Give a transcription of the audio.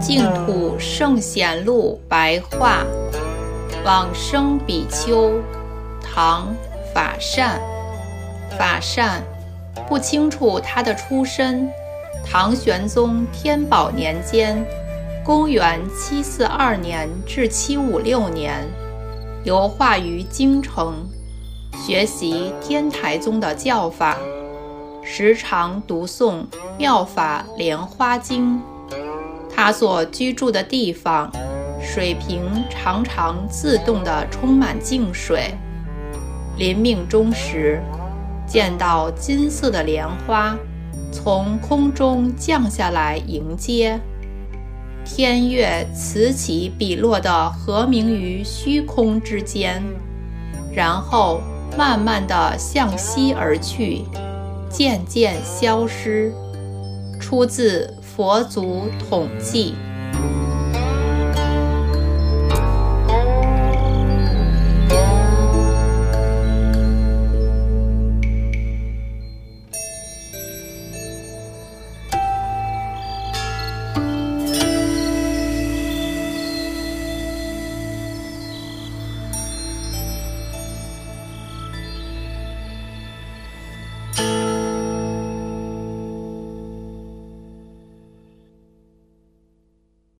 净土圣贤录白话，往生比丘，唐，法善。法善，不清楚他的出身。唐玄宗天宝年间，公元七四二年至七五六年，游化于京城，学习天台宗的教法，时常读诵《妙法莲花经》。他所居住的地方，水瓶常常自动地充满净水。临命终时，见到金色的莲花从空中降下来迎接，天月此起彼落的和鸣于虚空之间，然后慢慢地向西而去，渐渐消失。出自。佛祖统计。